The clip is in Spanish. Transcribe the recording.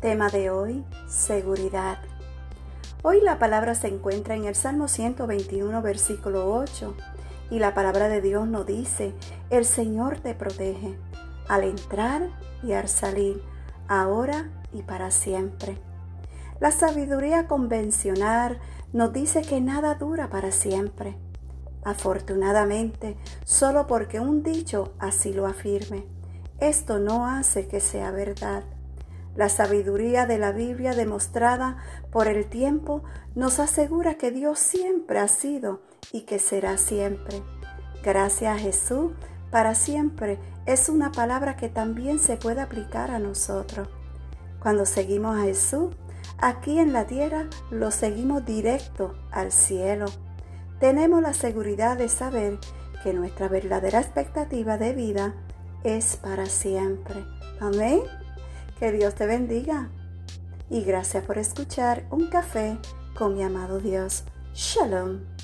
Tema de hoy, seguridad. Hoy la palabra se encuentra en el Salmo 121, versículo 8, y la palabra de Dios nos dice, el Señor te protege al entrar y al salir, ahora y para siempre. La sabiduría convencional nos dice que nada dura para siempre. Afortunadamente, solo porque un dicho así lo afirme, esto no hace que sea verdad. La sabiduría de la Biblia demostrada por el tiempo nos asegura que Dios siempre ha sido y que será siempre. Gracias a Jesús, para siempre es una palabra que también se puede aplicar a nosotros. Cuando seguimos a Jesús, aquí en la tierra lo seguimos directo al cielo. Tenemos la seguridad de saber que nuestra verdadera expectativa de vida es para siempre. Amén. Que Dios te bendiga. Y gracias por escuchar un café con mi amado Dios. Shalom.